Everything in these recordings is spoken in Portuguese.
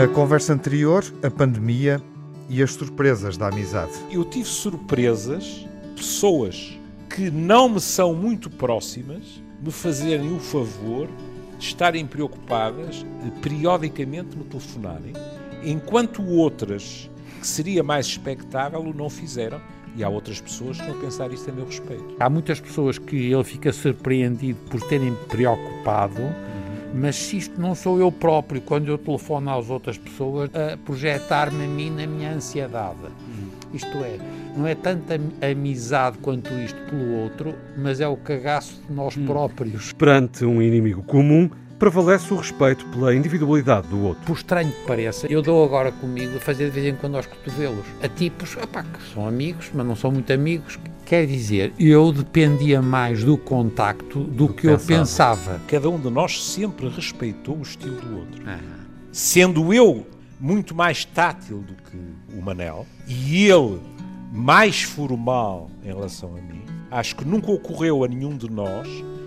Na conversa anterior, a pandemia e as surpresas da amizade. Eu tive surpresas, pessoas que não me são muito próximas, me fazerem o favor de estarem preocupadas, de periodicamente me telefonarem, enquanto outras, que seria mais expectável, o não fizeram. E há outras pessoas que a pensar isto a meu respeito. Há muitas pessoas que ele fica surpreendido por terem preocupado mas se isto não sou eu próprio, quando eu telefono às outras pessoas, a projetar-me a mim na minha ansiedade. Isto é, não é tanta amizade quanto isto pelo outro, mas é o cagaço de nós hum. próprios. Perante um inimigo comum, prevalece o respeito pela individualidade do outro. Por estranho que pareça, eu dou agora comigo a fazer de vez em quando aos cotovelos a tipos opá, que são amigos, mas não são muito amigos. Quer dizer, eu dependia mais do contacto do, do que, eu pensava. Cada um de nós sempre respeitou o estilo do outro. Ah. Sendo eu muito mais tátil do que o Manel e ele mais formal em relação a mim, acho que nunca ocorreu a nenhum de nós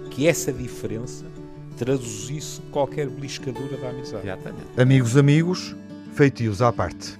que essa diferença traduzisse qualquer beliscadura da amizade. Exatamente. Amigos, amigos, feitios à parte.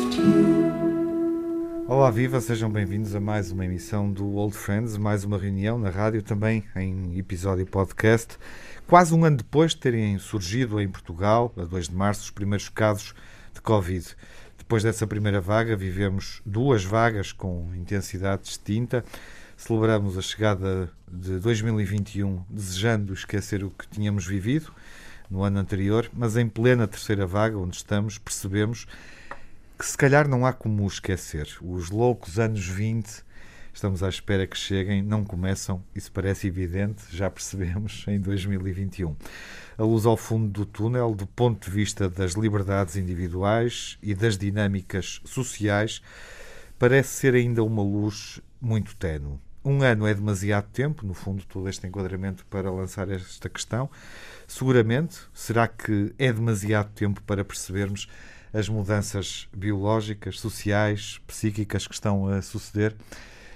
Olá, viva, sejam bem-vindos a mais uma emissão do Old Friends, mais uma reunião na rádio, também em episódio podcast. Quase um ano depois de terem surgido em Portugal, a 2 de março, os primeiros casos de Covid. Depois dessa primeira vaga, vivemos duas vagas com intensidade distinta celebramos a chegada de 2021 desejando esquecer o que tínhamos vivido no ano anterior, mas em plena terceira vaga, onde estamos, percebemos que se calhar não há como esquecer. Os loucos anos 20 estamos à espera que cheguem, não começam, isso parece evidente, já percebemos em 2021. A luz ao fundo do túnel, do ponto de vista das liberdades individuais e das dinâmicas sociais, parece ser ainda uma luz muito ténue. Um ano é demasiado tempo, no fundo, todo este enquadramento para lançar esta questão. Seguramente, será que é demasiado tempo para percebermos as mudanças biológicas, sociais, psíquicas que estão a suceder?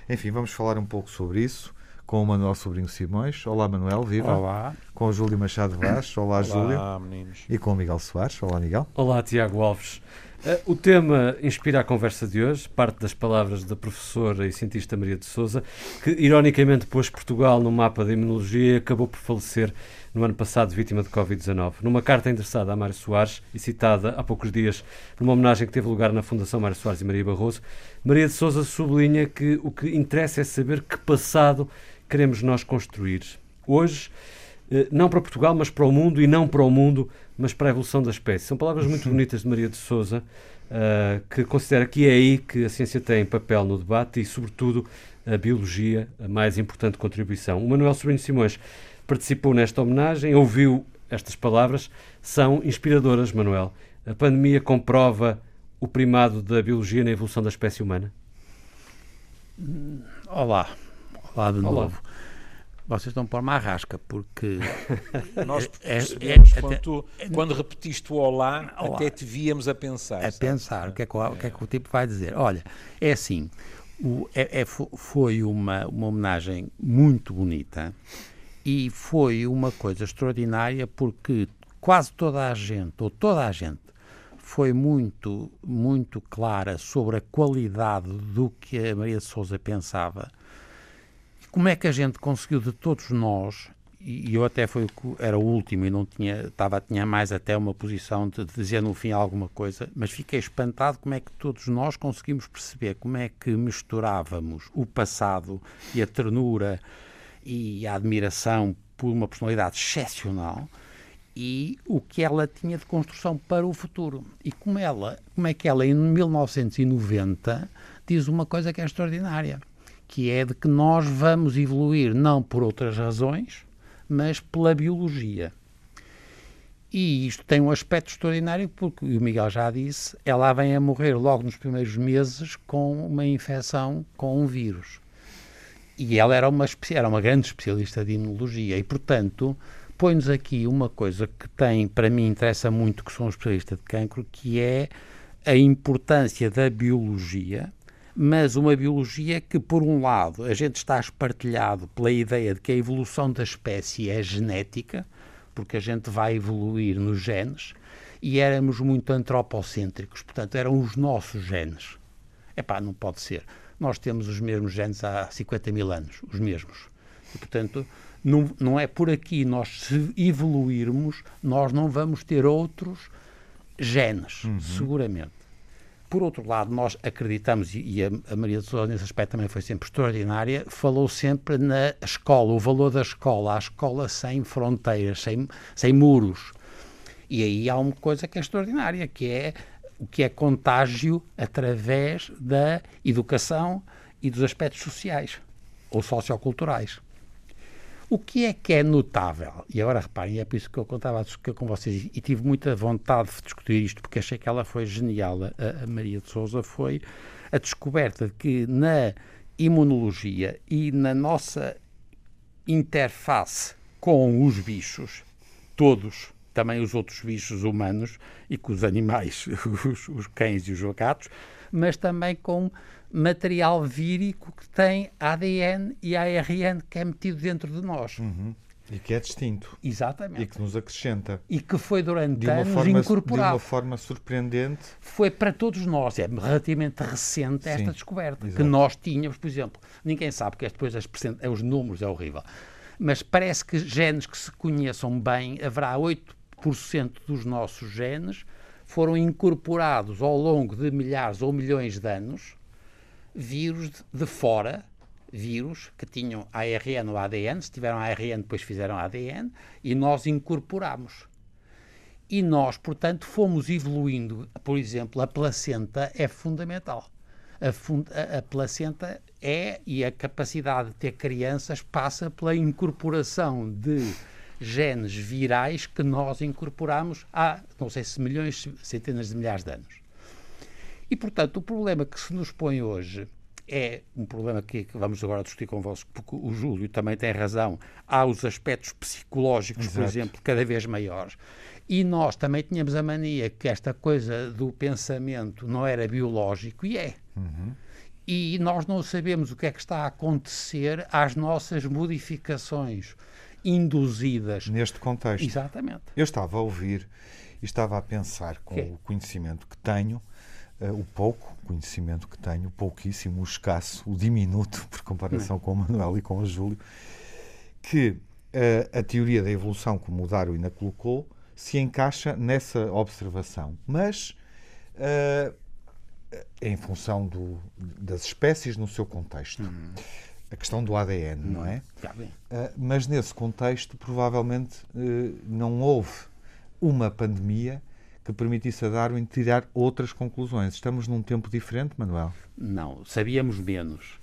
Enfim, vamos falar um pouco sobre isso com o Manuel Sobrinho Simões. Olá, Manuel, viva. Olá. Com o Júlio Machado Vaz. Olá, Olá Júlio. Olá, meninos. E com o Miguel Soares. Olá, Miguel. Olá, Tiago Alves. Uh, o tema inspira a conversa de hoje, parte das palavras da professora e cientista Maria de Souza, que ironicamente pôs Portugal no mapa da imunologia e acabou por falecer no ano passado vítima de Covid-19. Numa carta endereçada a Mário Soares e citada há poucos dias numa homenagem que teve lugar na Fundação Mário Soares e Maria Barroso, Maria de Souza sublinha que o que interessa é saber que passado queremos nós construir. Hoje, eh, não para Portugal, mas para o mundo, e não para o mundo, mas para a evolução da espécie. São palavras muito bonitas de Maria de Souza, uh, que considera que é aí que a ciência tem papel no debate e, sobretudo, a biologia, a mais importante contribuição. O Manuel Sobrinho Simões participou nesta homenagem, ouviu estas palavras, são inspiradoras, Manuel. A pandemia comprova o primado da biologia na evolução da espécie humana? Olá, olá de Olá. novo. Vocês estão por uma arrasca, porque. Nós é, percebemos é, é, quando, é, quando repetiste o olá, olá, até te víamos a pensar. A sabe? pensar, o que, é que, o que, é que o tipo vai dizer? Olha, é assim, o, é, é foi uma, uma homenagem muito bonita e foi uma coisa extraordinária porque quase toda a gente, ou toda a gente, foi muito, muito clara sobre a qualidade do que a Maria de Souza pensava. Como é que a gente conseguiu de todos nós, e eu até foi era o último e não tinha, estava, tinha mais até uma posição de, de dizer no fim alguma coisa, mas fiquei espantado como é que todos nós conseguimos perceber como é que misturávamos o passado e a ternura e a admiração por uma personalidade excepcional e o que ela tinha de construção para o futuro. E como ela, como é que ela em 1990 diz uma coisa que é extraordinária que é de que nós vamos evoluir não por outras razões, mas pela biologia. E isto tem um aspecto extraordinário porque, o Miguel já disse, ela vem a morrer logo nos primeiros meses com uma infecção com um vírus. E ela era uma, era uma grande especialista de imunologia e, portanto, põe-nos aqui uma coisa que tem, para mim, interessa muito, que sou um especialista de cancro, que é a importância da biologia, mas uma biologia que, por um lado, a gente está espartilhado pela ideia de que a evolução da espécie é genética, porque a gente vai evoluir nos genes, e éramos muito antropocêntricos, portanto, eram os nossos genes. Epá, não pode ser. Nós temos os mesmos genes há 50 mil anos, os mesmos. E, portanto, não, não é por aqui nós se evoluirmos, nós não vamos ter outros genes, uhum. seguramente. Por outro lado, nós acreditamos, e a, a Maria de Sousa nesse aspecto também foi sempre extraordinária, falou sempre na escola, o valor da escola, a escola sem fronteiras, sem, sem muros. E aí há uma coisa que é extraordinária, que é o que é contágio através da educação e dos aspectos sociais ou socioculturais. O que é que é notável? E agora reparem, é por isso que eu contava com vocês e tive muita vontade de discutir isto, porque achei que ela foi genial. A, a Maria de Souza foi a descoberta de que na imunologia e na nossa interface com os bichos, todos, também os outros bichos humanos e com os animais, os, os cães e os gatos, mas também com material vírico que tem ADN e ARN que é metido dentro de nós. Uhum. E que é distinto. Exatamente. E que nos acrescenta. E que foi durante anos forma, incorporado. De uma forma surpreendente. Foi para todos nós. É relativamente recente esta Sim, descoberta. Exato. Que nós tínhamos, por exemplo, ninguém sabe, que depois as percent... os números é horrível. Mas parece que genes que se conheçam bem, haverá 8% dos nossos genes foram incorporados ao longo de milhares ou milhões de anos vírus de fora, vírus que tinham ARN ou ADN, se tiveram ARN depois fizeram ADN, e nós incorporamos. E nós, portanto, fomos evoluindo. Por exemplo, a placenta é fundamental. A, a, placenta é, e a capacidade de ter crianças passa pela incorporação de genes virais que nós incorporamos há, não sei se milhões, centenas de milhares de anos. E, portanto, o problema que se nos põe hoje é um problema que, vamos agora discutir convosco, porque o Júlio também tem razão. Há os aspectos psicológicos, Exato. por exemplo, cada vez maiores. E nós também tínhamos a mania que esta coisa do pensamento não era biológico, e é. Uhum. E nós não sabemos o que é que está a acontecer às nossas modificações induzidas. Neste contexto. Exatamente. Eu estava a ouvir e estava a pensar com o conhecimento que tenho uh, o pouco conhecimento que tenho, o pouquíssimo, o escasso, o diminuto, por comparação com o Manuel e com o Júlio, que uh, a teoria da evolução, como o Darwin a colocou, se encaixa nessa observação. Mas uh, em função do, das espécies no seu contexto. Uhum. A questão do ADN, uhum. não é? Uh, mas nesse contexto, provavelmente uh, não houve uma pandemia que permitisse a Darwin tirar outras conclusões. Estamos num tempo diferente, Manuel? Não, sabíamos menos.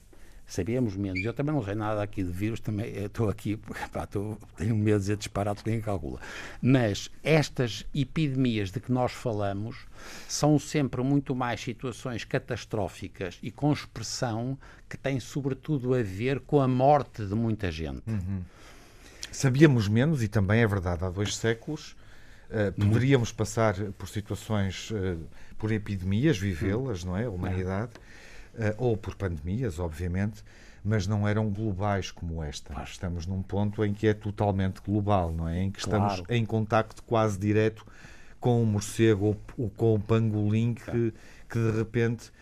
Sabíamos menos. Eu também não sei nada aqui de vírus, também estou aqui, pá, estou, tenho medo de dizer disparate, ninguém calcula. Mas estas epidemias de que nós falamos são sempre muito mais situações catastróficas e com expressão que têm sobretudo a ver com a morte de muita gente. Uhum. Sabíamos menos, e também é verdade, há dois séculos, Uh, poderíamos passar por situações, uh, por epidemias, vivê-las, não é? A humanidade, ou por pandemias, obviamente, mas não eram globais como esta. Claro. Estamos num ponto em que é totalmente global, não é? Em que estamos claro. em contacto quase direto com o morcego ou, ou com o pangolim que, que de repente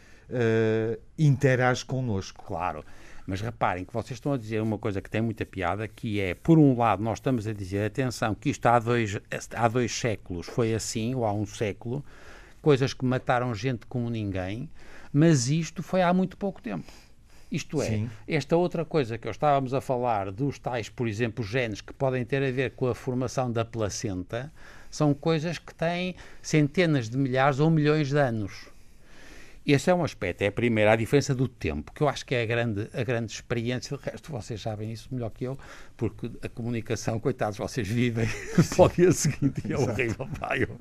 interage connosco. Claro. Mas reparem que vocês estão a dizer uma coisa que tem muita piada, que é, por um lado, nós estamos a dizer, atenção, que isto há dois, há dois séculos foi assim, ou há um século, coisas que mataram gente como ninguém, mas isto foi há muito pouco tempo. Isto é, Sim. esta outra coisa que eu estávamos a falar dos tais, por exemplo, genes que podem ter a ver com a formação da placenta, são coisas que têm centenas de milhares ou milhões de anos. Esse é um aspecto, é a primeira, a diferença do tempo, que eu acho que é a grande, a grande experiência. O resto, vocês sabem isso melhor que eu, porque a comunicação, coitados, vocês vivem só dia seguinte e é horrível. Pá, eu,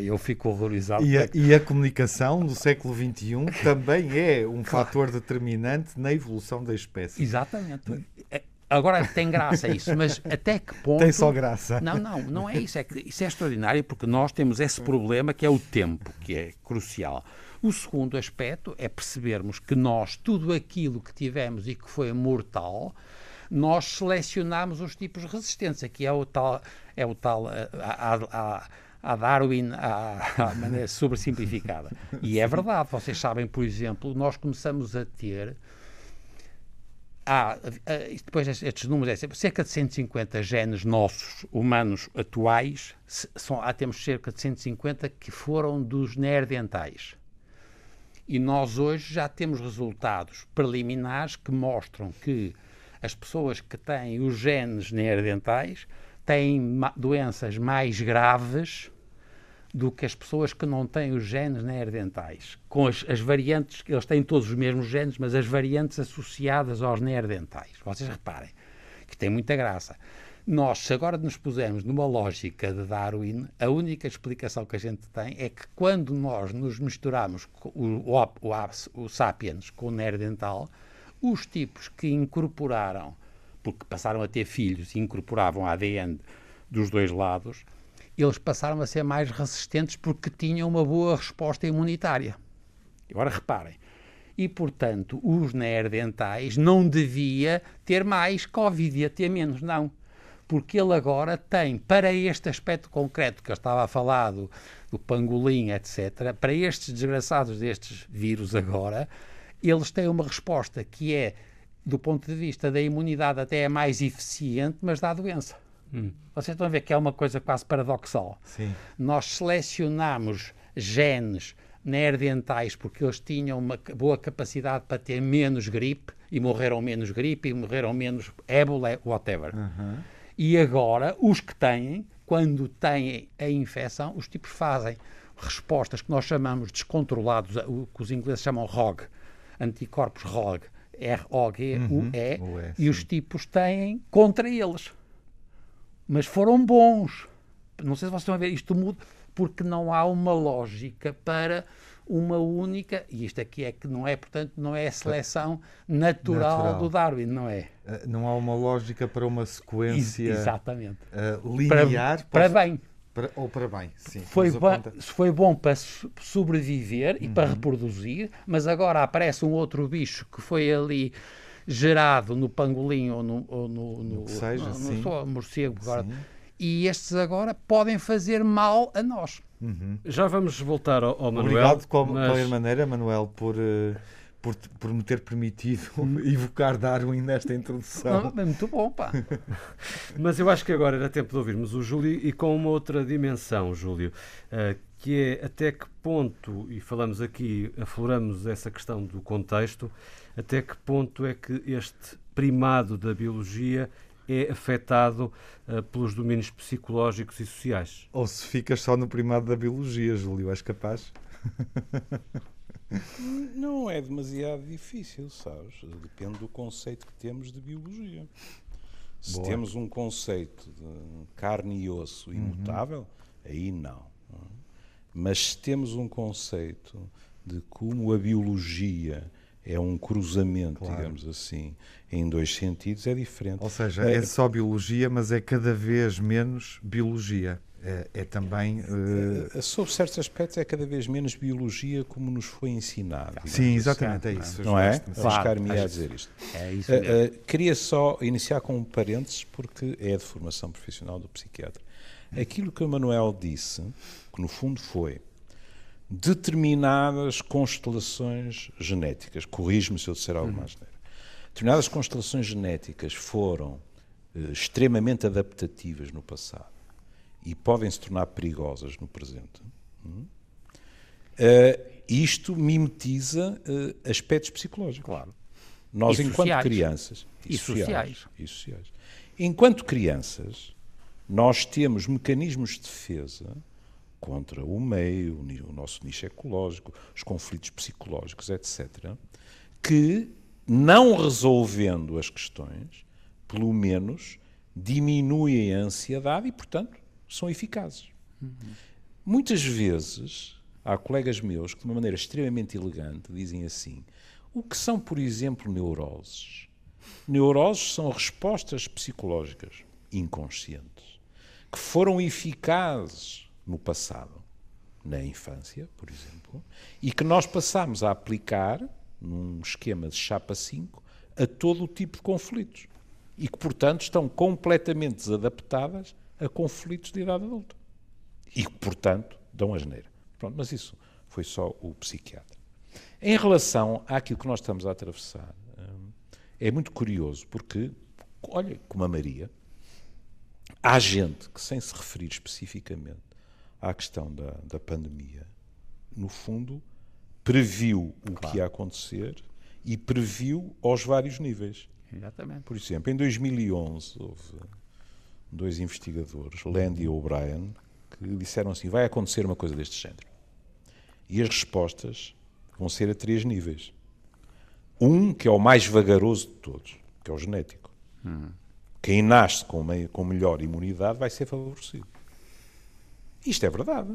eu fico horrorizado. E a, e a, comunicação do século XXI também é um claro. fator determinante na evolução da espécie. Exatamente. É, agora tem graça isso, mas até que ponto. Tem só graça. Não, não, não é isso. É que isso é extraordinário porque nós temos esse problema que é o tempo, que é crucial. O segundo aspecto é percebermos que nós, tudo aquilo que tivemos e que foi mortal, nós selecionamos os tipos de resistência, que é o tal, é o tal a, a, a, Darwin à, maneira sobressimplificada. E é verdade, vocês sabem, por exemplo, nós começamos a ter. Há, depois estes números, é cerca de 150 genes nossos, humanos atuais, são, há, temos cerca de 150 que foram dos neandertais. E nós hoje já temos resultados preliminares que mostram que as pessoas que têm os genes neandertais têm doenças mais graves do que as pessoas que não têm os genes neandertais. Com as, as, variantes, eles têm todos os mesmos genes, mas as variantes associadas aos neandertais. Vocês reparem que tem muita graça. Nós, se agora nos pusermos numa lógica de Darwin, a única explicação que a gente tem é que quando nós nos misturamos o, o, o, o sapiens com o neandertal, os tipos que incorporaram, porque passaram a ter filhos e incorporavam ADN dos dois lados, eles passaram a ser mais resistentes porque tinham uma boa resposta imunitária. Agora reparem. E, portanto, os neandertais não devia ter mais Covid, ia ter menos, não porque ele agora tem, para este aspecto concreto que eu estava a falar, do, do pangolim, etc., para estes desgraçados destes vírus agora, eles têm uma resposta que é, do ponto de vista da imunidade, até é mais eficiente, mas dá doença. Hum. Vocês estão a ver que é uma coisa quase paradoxal. Sim. Nós selecionamos genes neandertais porque eles tinham uma boa capacidade para ter menos gripe e morreram menos gripe e morreram menos ébola, whatever. Uhum. E agora, os que têm, quando têm a infecção, os tipos fazem respostas que nós chamamos descontrolados, o que os ingleses chamam ROG, anticorpos ROG, R-O-G-U-E, uhum. e os tipos têm contra eles. Mas foram bons. Não sei se vocês estão a ver, isto muda porque não há uma lógica para uma única, e isto aqui é que não é, portanto, não é a seleção natural, natural. do Darwin, não é? Eh, não há uma lógica para uma sequência Exatamente. Uh, linear para, para bem. Para, ou para bem, sim. Foi, foi bom para sobreviver e uhum. para reproduzir, mas agora aparece um outro bicho que foi ali gerado no pangolim ou no, ou no, no, no, seja, no, no só morcego agora. E estes agora podem fazer mal a nós. Uhum. Já vamos voltar ao, ao Manuel. Obrigado de qualquer maneira, Manuel, por, uh, por, por me ter permitido evocar Darwin nesta introdução. Não, é muito bom, pá. mas eu acho que agora era tempo de ouvirmos o Júlio e com uma outra dimensão, Júlio, uh, que é até que ponto, e falamos aqui, afloramos essa questão do contexto, até que ponto é que este primado da biologia é afetado uh, pelos domínios psicológicos e sociais. Ou se ficas só no primado da biologia, Júlio, és capaz? Não é demasiado difícil, sabes? Depende do conceito que temos de biologia. Se Boa. temos um conceito de carne e osso uhum. imutável, uhum. aí não. Mas se temos um conceito de como a biologia é um cruzamento, claro. digamos assim, em dois sentidos, é diferente. Ou seja, é, é só biologia, mas é cada vez menos biologia. É, é também. Uh... Sob certos aspectos, é cada vez menos biologia como nos foi ensinado. Sim, assim. exatamente, é isso. Não é? Arriscar-me a dizer isto. É isso mesmo. Uh, uh, queria só iniciar com um parênteses, porque é de formação profissional do psiquiatra. Aquilo que o Manuel disse, que no fundo foi determinadas constelações genéticas, corrijo-me se eu disser algo uhum. mais neiro, determinadas constelações genéticas foram uh, extremamente adaptativas no passado e podem se tornar perigosas no presente. Uh, isto mimetiza uh, aspectos psicológicos. Claro. Nós, e enquanto sociais. crianças. E, e sociais, sociais. E sociais. Enquanto crianças, nós temos mecanismos de defesa contra o meio, o nosso nicho ecológico, os conflitos psicológicos, etc., que, não resolvendo as questões, pelo menos diminuem a ansiedade e, portanto, são eficazes. Uhum. Muitas vezes há colegas meus que, de uma maneira extremamente elegante, dizem assim: o que são, por exemplo, neuroses? Neuroses são respostas psicológicas inconscientes que foram eficazes no passado, na infância, por exemplo, e que nós passamos a aplicar num esquema de chapa 5 a todo o tipo de conflitos e que, portanto, estão completamente desadaptadas a conflitos de idade adulta e que, portanto, dão asneira. Pronto, mas isso foi só o psiquiatra. Em relação àquilo que nós estamos a atravessar, hum, é muito curioso porque, olha, como a Maria, há gente que, sem se referir especificamente à questão da, da pandemia, no fundo, previu o claro. que ia acontecer e previu aos vários níveis. Exatamente. Por exemplo, em 2011 houve dois investigadores, Land e O'Brien, que disseram assim: vai acontecer uma coisa deste género. E as respostas vão ser a três níveis. Um, que é o mais vagaroso de todos, que é o genético. Hum. Quem nasce com, com melhor imunidade vai ser favorecido. Isto é verdade.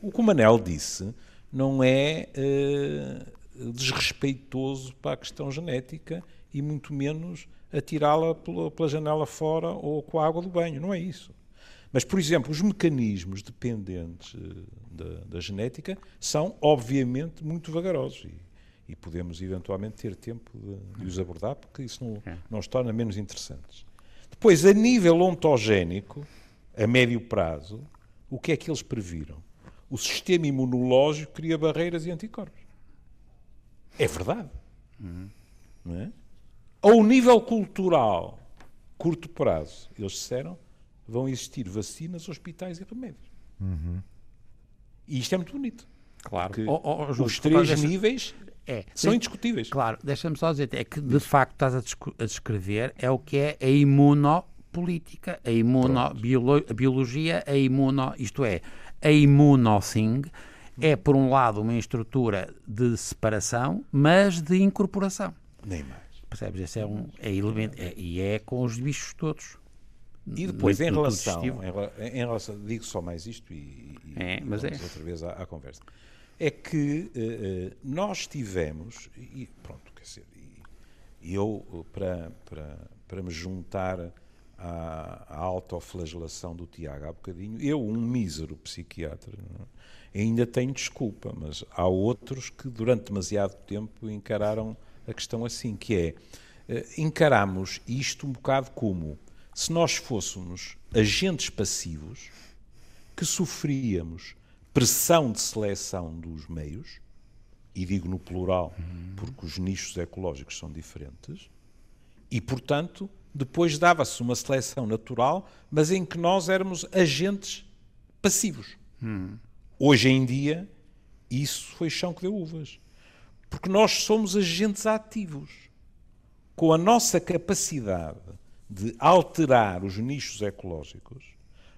O que o Manel disse não é uh, desrespeitoso para a questão genética e muito menos atirá-la pela, pela janela fora ou com a água do banho. Não é isso. Mas, por exemplo, os mecanismos dependentes uh, da, da, genética são, obviamente, muito vagarosos e, e podemos, eventualmente, ter tempo de, de, os abordar, porque isso não, é. não os torna menos interessantes. Depois, a nível ontogénico, a médio prazo, o que é que eles previram? O sistema imunológico cria barreiras e anticorpos. É verdade. Uhum. Não é? Ao nível cultural, curto prazo, eles disseram vão existir vacinas, hospitais e remédios. Uhum. E isto é muito bonito. Claro. Oh, oh, oh os três níveis é, são indiscutíveis. Claro, deixa-me só dizer, é que de facto estás a, descrever é o que é a imunopolítica, a imunobiologia, a imuno, isto é, a imunothing é, por um lado, uma estrutura de separação, mas de incorporação. Nem mais. Percebes? Esse é um é elemento, é, e é com os bichos todos. E depois, em relação, em, em, relação, digo só mais isto e, e é, mas é. outra vez à, à, conversa, é que uh, nós tivemos, e pronto, quer dizer, e, eu, para, para, para me juntar à, à autoflagelação do Tiago há bocadinho, eu, um mísero psiquiatra, ainda tenho desculpa, mas há outros que durante demasiado tempo encararam a questão assim, que é, uh, encaramos isto um bocado como se nós fôssemos agentes passivos que sofríamos pressão de seleção dos meios, e digo no plural porque os nichos ecológicos são diferentes, e portanto depois dava-se uma seleção natural, mas em que nós éramos agentes passivos. Hoje em dia, isso foi chão que deu uvas. Porque nós somos agentes ativos. Com a nossa capacidade de alterar os nichos ecológicos,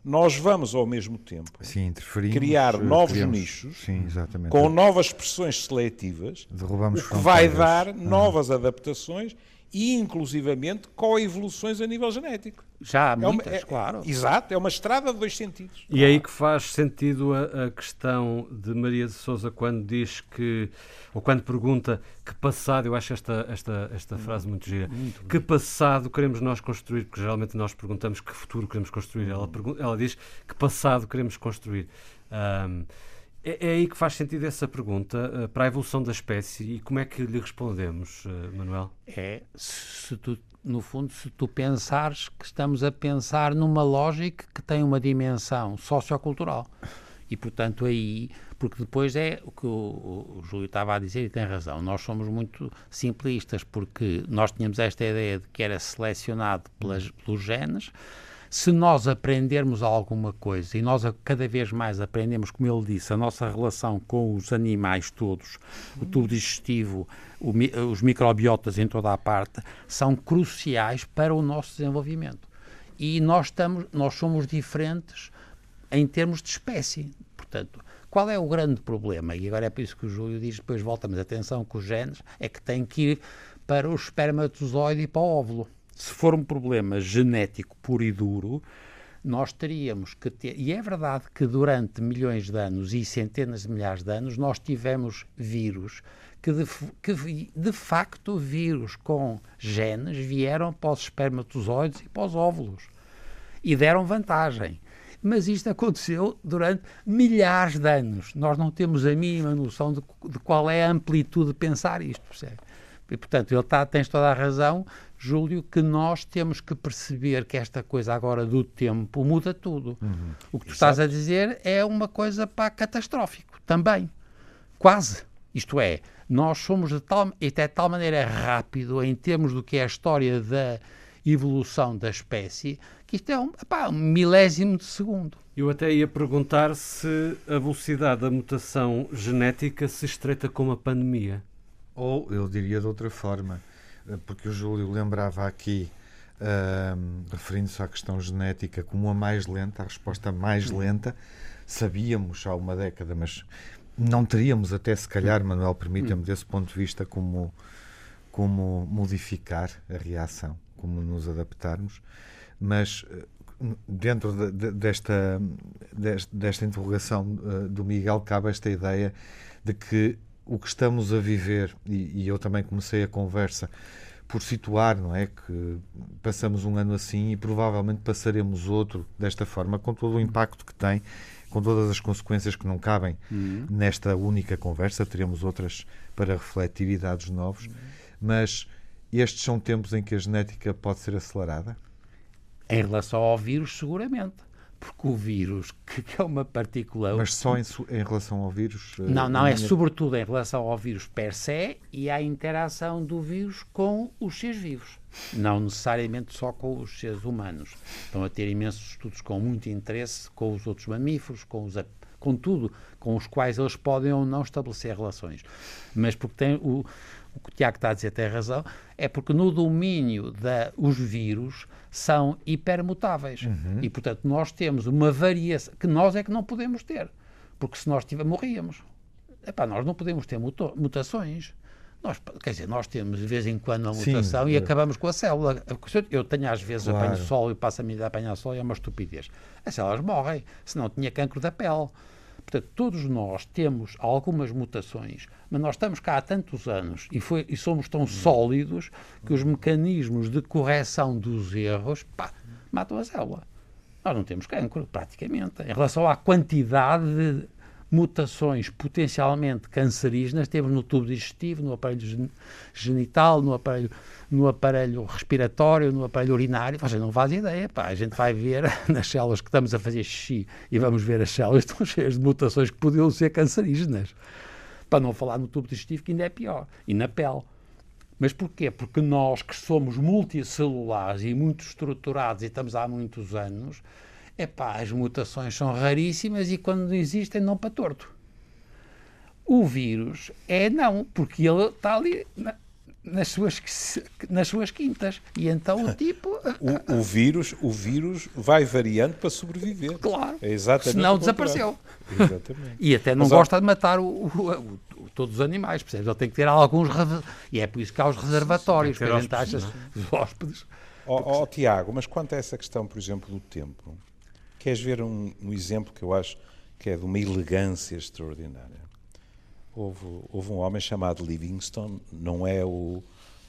nós vamos ao mesmo tempo sim, criar novos criamos, nichos sim, com novas expressões seletivas, Derrubamos o que vai dar novas adaptações e, inclusivamente, coevoluções a nível genético. Já há muitas, é uma, é, claro. Exato, é uma estrada de dois sentidos. E é aí que faz sentido a, a, questão de Maria de Souza quando diz que, ou quando pergunta que passado, eu acho esta, esta, esta frase muito gira, muito que passado queremos nós construir, porque geralmente nós perguntamos que futuro queremos construir, ela, ela diz que passado queremos construir. Um, é, é, aí que faz sentido essa pergunta uh, para a evolução da espécie e como é que lhe respondemos, uh, Manuel? É, se tu no fundo, se tu pensares que estamos a pensar numa lógica que tem uma dimensão sociocultural. E, portanto, aí, porque depois é o que o, o, Júlio estava a dizer e tem razão, nós somos muito simplistas, porque nós tínhamos esta ideia de que era selecionado pelas, pelos genes, se nós aprendermos alguma coisa e nós cada vez mais aprendemos, como ele disse, a nossa relação com os animais todos, o tubo digestivo, o, os microbiotas em toda a parte, são cruciais para o nosso desenvolvimento. E nós, estamos, nós somos diferentes em termos de espécie. Portanto, qual é o grande problema? E agora é por isso que o Júlio diz, depois voltamos atenção com os genes, é que tem que ir para o espermatozoide e para o óvulo. Se for um problema genético puro e duro, nós teríamos que ter. E é verdade que durante milhões de anos e centenas de milhares de anos nós tivemos vírus que de, que de facto vírus com genes vieram para os espermatozoides e para os óvulos e deram vantagem. Mas isto aconteceu durante milhares de anos. Nós não temos a mínima noção de, de qual é a amplitude de pensar isto, percebe? E, portanto, ele está, tens toda a razão, Júlio, que nós temos que perceber que esta coisa agora do tempo muda tudo. Uhum. O que tu Exato. estás a dizer é uma coisa para catastrófico também. Quase. Isto é, nós somos de tal, até de tal maneira rápido em termos do que é a história da evolução da espécie, que isto é um, epá, um milésimo de segundo. Eu até ia perguntar se a velocidade da mutação genética se estreita com a pandemia. Ou, eu diria de outra forma, eh, porque o Júlio lembrava aqui, uh, referindo-se à questão genética como a mais lenta, a resposta mais lenta, sabíamos há uma década, mas não teríamos até se calhar, Manuel, permita-me desse ponto de vista, como, como modificar a reação, como nos adaptarmos, mas eh, dentro de, de, desta, desta, desta interrogação uh, do Miguel cabe esta ideia de que o que estamos a viver, e, e, eu também comecei a conversa por situar, não é? Que passamos um ano assim e provavelmente passaremos outro desta forma, com todo o impacto que tem, com todas as consequências que não cabem uhum. nesta única conversa, teremos outras para refletir e dados novos, uhum. mas estes são tempos em que a genética pode ser acelerada? Em relação ao vírus, seguramente porque o vírus, que é uma partícula. Mas só em, em relação ao vírus? Eh, não, não, é sobretudo em relação ao vírus per se e à interação do vírus com os seres vivos. Não necessariamente só com os seres humanos. Estão a ter imensos estudos com muito interesse com os outros mamíferos, com os com tudo, com os quais eles podem ou não estabelecer relações. Mas porque tem o, o que o Tiago está a dizer tem razão, é porque no domínio dos vírus são hipermutáveis. Uhum. E, portanto, nós temos uma variação que nós é que não podemos ter. Porque se nós tiver, morríamos. Epá, nós não podemos ter mutações. Nós, quer dizer, nós temos de vez em quando a mutação Sim, e é. acabamos com a célula. Eu tenho às vezes claro. apanho sol e passo a minha vida a apanhar sol e é uma estupidez. As células morrem, se não tinha cancro da pele. Portanto, todos nós temos algumas mutações, mas nós estamos cá há tantos anos e, foi, e somos tão sólidos que os mecanismos de correção dos erros pá, matam a célula. Nós não temos cancro, praticamente. Em relação à quantidade de mutações potencialmente cancerígenas temos no tubo digestivo, no aparelho genital, no aparelho, no aparelho respiratório, no aparelho urinário. Você não faz ideia, pá. A gente vai ver nas células que estamos a fazer xixi e vamos ver as células estão cheias de mutações que podiam ser cancerígenas. Para não falar no tubo digestivo, que ainda é pior. E na pele. Mas porquê? Porque nós que somos multicelulares e muito estruturados e estamos há muitos anos, Epá, as mutações são raríssimas e quando existem não para torto. O vírus é não, porque ele está ali na, nas, suas, nas suas quintas. E então o tipo. o, o, vírus, o vírus vai variando para sobreviver. Claro. É exatamente Senão desapareceu. Exatamente. e até não Mas, gosta de matar o, o, todos os animais, percebes? Ele tem que ter alguns. E é por isso que há os reservatórios, que a gente acha os hóspedes. Ó oh, oh, Tiago, mas quanto a essa questão, por exemplo, do tempo, Queres ver um, um, exemplo que eu acho que é de uma elegância extraordinária? Houve, houve um homem chamado Livingstone, não é o,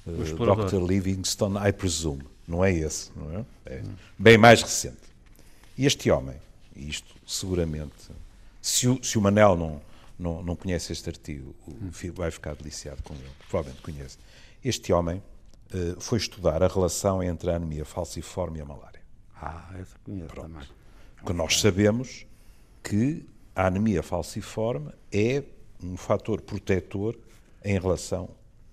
uh, Dr. Livingstone, I presume, não é esse, não é? é bem mais recente. E este homem, isto seguramente, se o, se o Manel não, não, não conhece este artigo, vai ficar deliciado com ele, provavelmente conhece. Este homem uh, foi estudar a relação entre a anemia falciforme e a malária. Ah, essa conheço Pronto. também. Porque nós sabemos que a anemia falciforme é um fator protetor em relação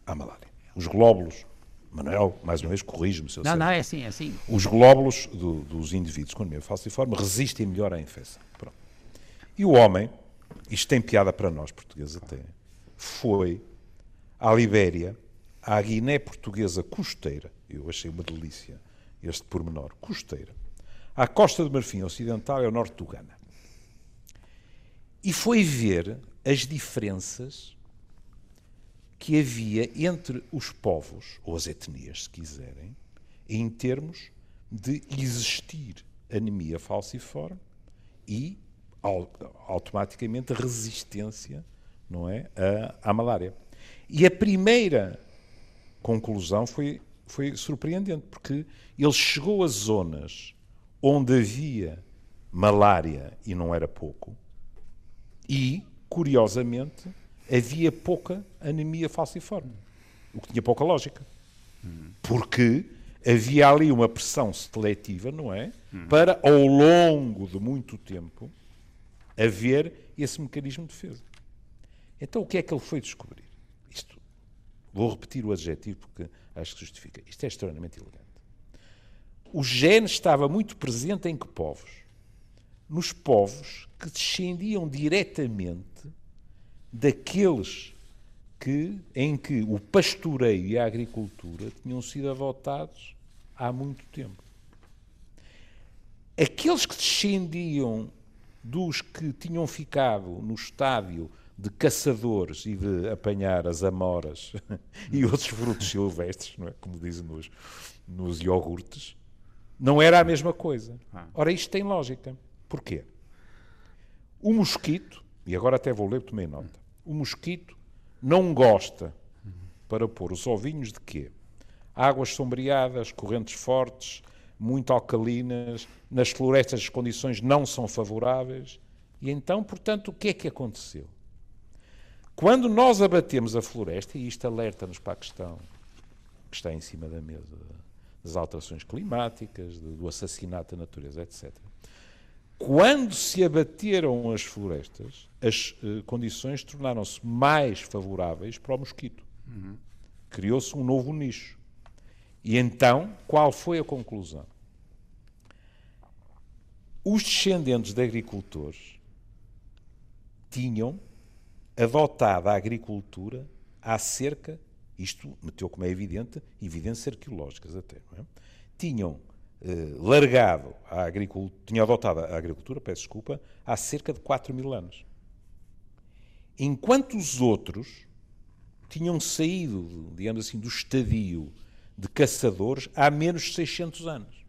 à malária. Os glóbulos, Manuel, mais uma vez, corrige-me se eu Não, sei. não, é assim, é assim. Os glóbulos do, dos indivíduos com anemia falciforme resistem melhor à infecção. Pronto. E o homem, isto tem piada para nós portugueses até, foi à Libéria, à Guiné portuguesa costeira, eu achei uma delícia este pormenor, costeira, à costa do Marfim Ocidental e ao norte do Ghana. E foi ver as diferenças que havia entre os povos, ou as etnias, se quiserem, em termos de existir anemia falciforme e automaticamente resistência não é, à, à malária. E a primeira conclusão foi, foi surpreendente, porque ele chegou a zonas onde havia malária e não era pouco, e, curiosamente, havia pouca anemia falciforme, o que tinha pouca lógica. Porque havia ali uma pressão seletiva, não é? Para, ao longo de muito tempo, haver esse mecanismo de defesa. Então, o que é que ele foi descobrir? Isto, vou repetir o adjetivo porque acho que justifica. Isto é extremamente elegante. O gene estava muito presente em que povos? Nos povos que descendiam diretamente daqueles que, em que o pastoreio e a agricultura tinham sido adotados há muito tempo. Aqueles que descendiam dos que tinham ficado no estádio de caçadores e de apanhar as amoras e outros frutos silvestres, não é? como dizem nos, nos iogurtes, não era a mesma coisa. Ah. Ora, isto tem lógica. Porquê? O mosquito, e agora até vou ler, tomei nota, o mosquito não gosta para pôr os ovinhos de quê? Águas sombreadas, correntes fortes, muito alcalinas, nas florestas as condições não são favoráveis. E então, portanto, o que é que aconteceu? Quando nós abatemos a floresta, e isto alerta-nos para a questão que está em cima da mesa das alterações climáticas, do assassinato da natureza, etc. Quando se abateram as florestas, as uh, condições tornaram-se mais favoráveis para o mosquito. Uhum. Criou-se um novo nicho. E então, qual foi a conclusão? Os descendentes de agricultores tinham adotado a agricultura há cerca, isto meteu como é evidente, evidências arqueológicas até, é? tinham eh, largado a agricultura, tinha adotado a agricultura, peço desculpa, há cerca de 4 mil anos. Enquanto os outros tinham saído, digamos assim, do estadio de caçadores há menos de 600 anos.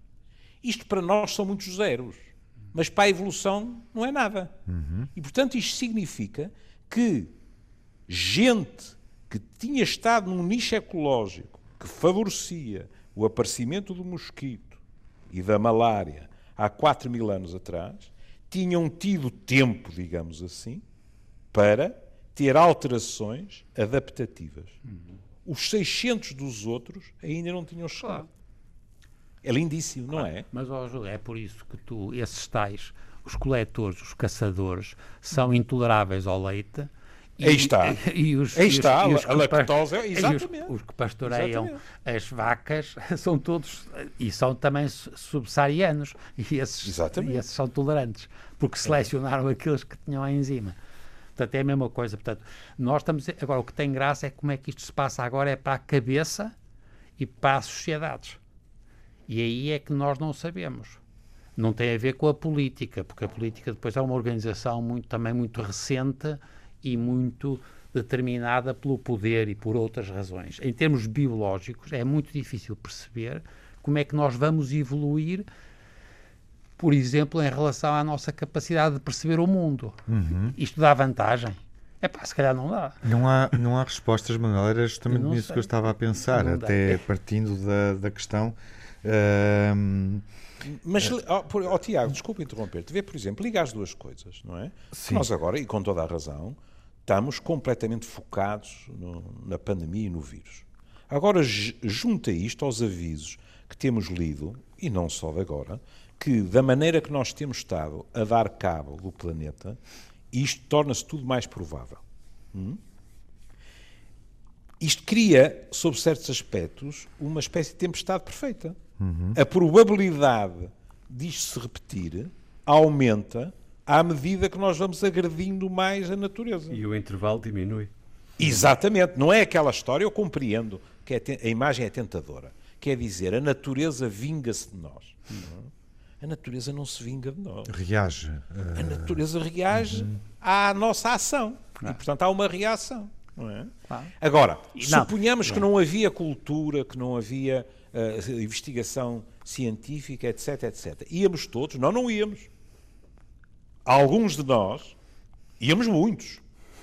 Isto para nós são muitos zeros, mas para a evolução não é nada. Uhum. E, portanto, isto significa que gente que tinha estado num nicho ecológico que favorecia o aparecimento do mosquito, e da malária há 4 mil anos atrás, tinham tido tempo, digamos assim, para ter alterações adaptativas. Uhum. Os 600 dos outros ainda não tinham chegado. Claro. É lindíssimo, claro. não é? Mas, ó, Júlio, é por isso que tu, esses tais, os coletores, os caçadores, são intoleráveis ao leite e, Aí está. E os, Aí está, e os, a lactose, exatamente. Os, os, que pastoreiam exatamente. as vacas são todos, e são também subsaarianos, e esses, e esses são tolerantes, porque selecionaram aqueles que tinham a enzima. Portanto, é a mesma coisa. Portanto, nós estamos. Agora, o que tem graça é como é que isto se passa agora é para a cabeça e para as sociedades. E aí é que nós não sabemos. Não tem a ver com a política, porque a política depois é uma organização muito, também muito recente e muito determinada pelo poder e por outras razões. Em termos biológicos, é muito difícil perceber como é que nós vamos evoluir, por exemplo, em relação à nossa capacidade de perceber o mundo. Uhum. Isto dá vantagem? É pá, se calhar não dá. Não há, não há respostas, Manuel. Era justamente nisso sei. que eu estava a pensar, até partindo da, da questão. Uh, mas, oh, oh, Tiago, desculpa interromper-te. Vê, por exemplo, liga as duas coisas, não é? Sim. Nós agora, e com toda a razão, estamos completamente focados no, na pandemia e no vírus. Agora, junta isto aos avisos que temos lido, e não só de agora, que da maneira que nós temos estado a dar cabo do planeta, isto torna-se tudo mais provável. Hum? Isto cria, sob certos aspectos, uma espécie de tempestade perfeita. Uhum. A probabilidade disto se repetir aumenta à medida que nós vamos agredindo mais a natureza. E o intervalo diminui. Exatamente, não é aquela história, eu compreendo que a imagem é tentadora. Quer dizer, a natureza vinga-se de nós. Uhum. a natureza não se vinga de nós. Reage. A natureza reage à nossa ação. E, portanto, há uma reação. Não é? Claro. Agora, E não. suponhamos que não havia cultura, que não havia eh, investigação científica, etc, etc. Íamos todos? Não, não íamos. Alguns de nós, íamos muitos,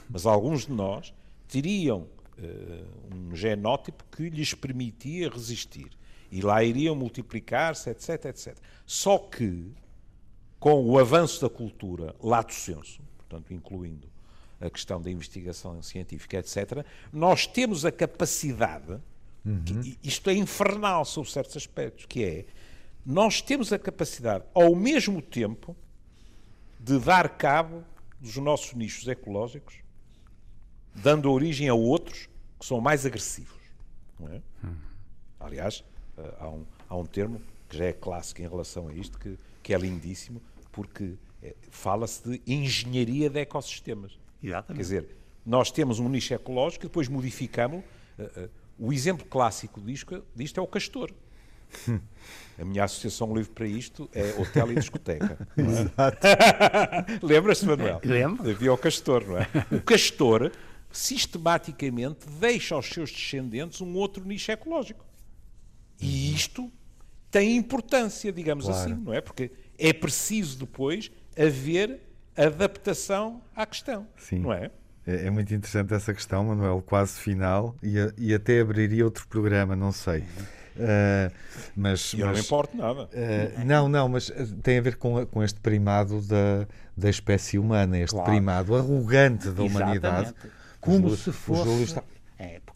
mas alguns de nós teriam eh, um genótipo que lhes permitia resistir. E lá iriam multiplicar-se, etc, etc. Só que, com o avanço da cultura, lato sensu, portanto, incluindo a questão da investigação científica, etc., nós temos a capacidade, que- isto é infernal sob certos aspectos, que é, nós temos a capacidade, ao mesmo tempo, de dar cabo dos nossos nichos ecológicos, dando origem a outros que são mais agressivos. É? Aliás, eh, há um, há um termo que já é clássico em relação a isto, que, que é lindíssimo, porque eh, fala-se de engenharia de ecossistemas. Quer Exatamente. dizer, nós temos um nicho ecológico e depois modificamos. eh, eh, o exemplo clássico disto, disto é o castor. A minha associação livre para isto é hotel e discoteca. é? Lembras-te, Manuel? Lembro. Havia o castor, não é? O castor sistematicamente deixa aos seus descendentes um outro nicho ecológico. E isto tem importância, digamos Claro. assim, não é? Porque é preciso depois haver adaptação à questão, Sim. não é? É, é muito interessante essa questão, Manuel, quase final, e, a- e até abriria outro programa, não sei. Ah, mas, E eu não mas- importo nada. ah, não, não, mas ah, tem a ver com, com este primado da, da espécie humana, este Claro. primado arrogante da humanidade. Exatamente. Como Júlio- se fosse. Está-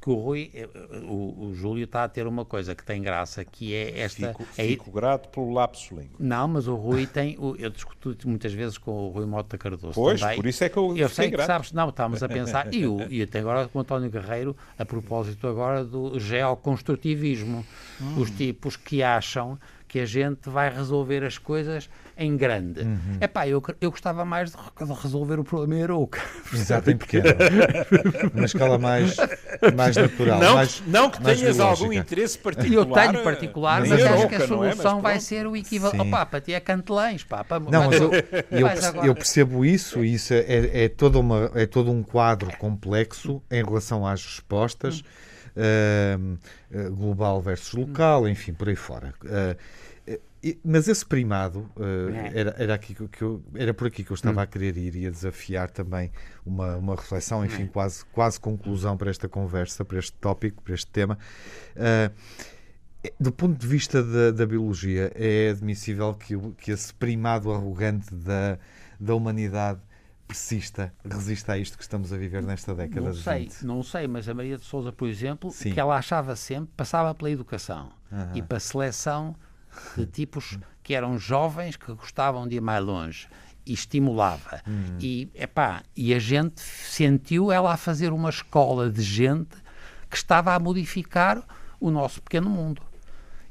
porque o Rui, eh, o, o Júlio está a ter uma coisa que tem graça, que é esta. Fico, é- fico grato pelo lapso língua. Não, mas o Rui tem. o- eu discuto muitas vezes com o Rui Mota Cardoso. Pois, também. por isso é que eu Eu sei que grato. sabes, não, estamos a pensar. E, o, e até agora com o António Guerreiro, a propósito agora do geoconstrutivismo. Hum. Os tipos que acham que a gente vai resolver as coisas em grande. Uhum. Epá, eu, eu gostava mais de re- de resolver o problema em Arouca. Exato, em pequeno. Numa escala mais, mais natural. Não, mais, que- não que mais tenhas algum biológica. interesse E particular. eu tenho particular, eh, mas em acho Arouca, que a é? Solução vai pronto. ser o equivalente. Opá, para ti é Cantelães, pá. Para, Não, mas eu, eu, agora- eu percebo isso, e isso é, é, toda uma, é todo um quadro complexo em relação às respostas, ahm, eh, global versus local, enfim, por aí fora. E- mas esse primado, É. era, era, aqui que eu, era por aqui que eu estava a querer ir e a desafiar também uma, uma reflexão, enfim, quase, quase conclusão para esta conversa, para este tópico, para este tema. Ah, do ponto de vista da, da biologia, é admissível que, que esse primado arrogante da, da humanidade persista, resista a isto que estamos a viver nesta década Não sei, 20. não sei, mas a Maria de Souza, por exemplo, Sim. que ela achava sempre, passava pela educação e para a seleção de tipos que eram jovens que gostavam de ir mais longe e estimulava. Hum. E, epá, e a gente sentiu ela a fazer uma escola de gente que estava a modificar o nosso pequeno mundo.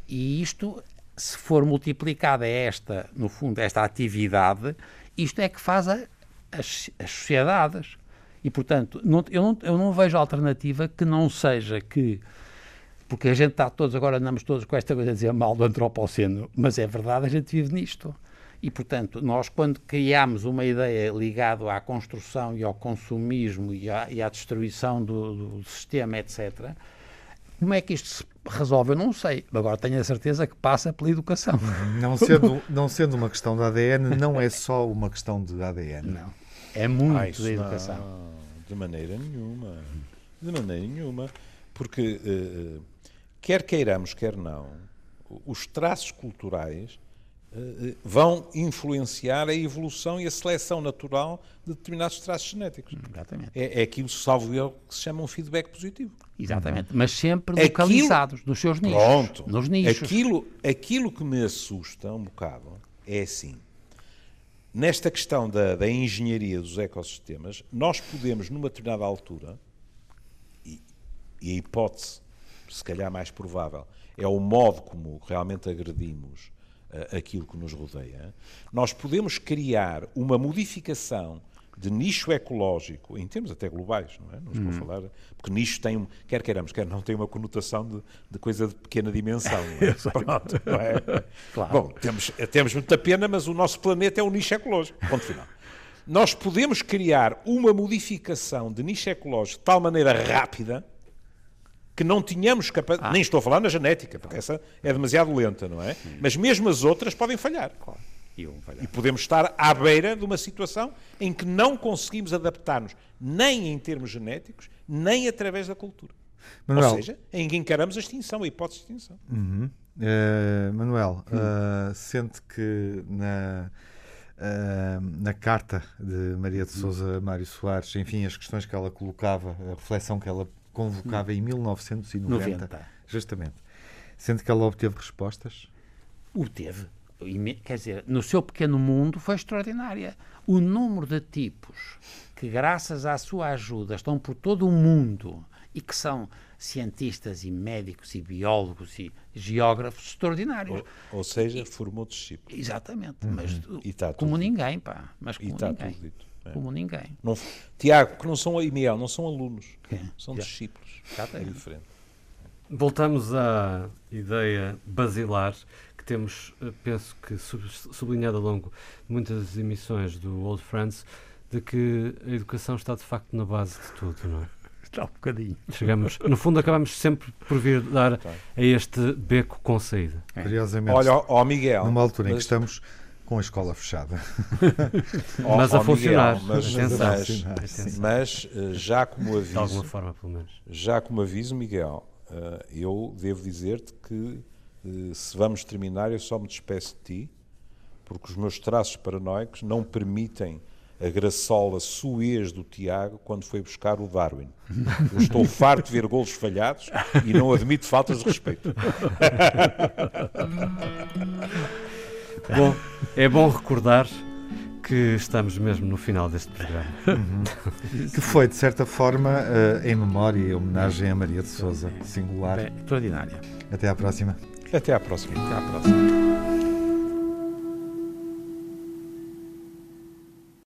E isto, se for multiplicada esta, no fundo, esta atividade, isto é que faz a- as, as sociedades. E, portanto, não- eu, não, eu não vejo alternativa que não seja que. Porque a gente está todos, agora andamos todos com esta coisa a dizer mal do antropoceno, mas é verdade, a gente vive nisto. E, portanto, nós, quando criámos uma ideia ligada à construção e ao consumismo e à, e à destruição do, do sistema, etc., como é que isto se resolve? Eu não sei. Agora tenho a certeza que passa pela educação. Não sendo, não sendo uma questão de ADN, não é só uma questão de ADN. Não. É muito Ah, da não, educação. de maneira nenhuma. De maneira nenhuma. Porque, eh, quer queiramos, quer não, os traços culturais eh, vão influenciar a evolução e a seleção natural de determinados traços genéticos. Exatamente. É, é aquilo, salvo eu, que se chama um feedback positivo. Exatamente. Mas sempre Aquilo- localizados nos seus nichos. Pronto. Nos nichos. Aquilo, aquilo que me assusta um bocado é assim. Nesta questão da, da engenharia dos ecossistemas, nós podemos, numa determinada altura, e, e a hipótese, se calhar mais provável, é o modo como realmente agredimos eh, aquilo que nos rodeia, nós podemos criar uma modificação de nicho ecológico, em termos até globais, não é? Não estou a falar, porque nicho tem, um, quer queiramos, quer não, tem uma conotação de, de coisa de pequena dimensão. Não é? Pronto, não é? Claro. Bom, temos, temos muita pena, mas o nosso planeta é um nicho ecológico. Ponto final. Nós podemos criar uma modificação de nicho ecológico de tal maneira rápida que não tínhamos capacidade. Nem estou a falar na genética, porque essa é demasiado lenta, não é? Mas mesmo as outras podem falhar. E um falhar. E podemos estar à beira de uma situação em que não conseguimos adaptar-nos, nem em termos genéticos, nem através da cultura. Manuel. Ou seja, em que encaramos a extinção, a hipótese de extinção. Eh, Manuel, eh, sente que na, eh, na carta de Maria de Souza Mário Soares, enfim, as questões que ela colocava, a reflexão que ela convocava em 1990, 90. justamente, sente que ela obteve respostas? O teve. Ime- Quer dizer, no seu pequeno mundo foi extraordinária. O número de tipos que, graças à sua ajuda, estão por todo o mundo e que são cientistas e médicos e biólogos e geógrafos extraordinários. Ou, ou seja, formou discípulos. Exatamente. Mas E está como tudo ninguém, pá. Mas E como está ninguém. tudo dito. É. Como ninguém. Não, Tiago, que não são e Miguel, não são alunos, É, são já. discípulos. É Exatamente. diferente. Voltamos à ideia basilar que temos, eh, penso que sub- sublinhado ao longo de muitas emissões do Old Friends, de que a educação está de facto na base de tudo, não é? Está um bocadinho. Chegamos, no fundo, acabamos sempre por vir dar a este beco com saída. É. Curiosamente, Olha, ó ó, Miguel. numa altura em que mas- estamos com a escola fechada. Mas a funcionar. Mas, Atenção. mas- Atenção. mas, eh, já como De alguma aviso, forma, pelo menos. já como aviso, Miguel, eh, eu devo dizer-te que eh, se vamos terminar, eu só me despeço de ti, porque os meus traços paranoicos não permitem a graçola suez do Tiago quando foi buscar o Darwin. Eu estou farto de ver golos falhados e não admito faltas de respeito. Bom, é bom recordar que estamos mesmo no final deste programa. que foi, de certa forma, eh, em memória e homenagem a Maria de Souza, singular. É extraordinária. Até à próxima. Até à próxima. Até à próxima.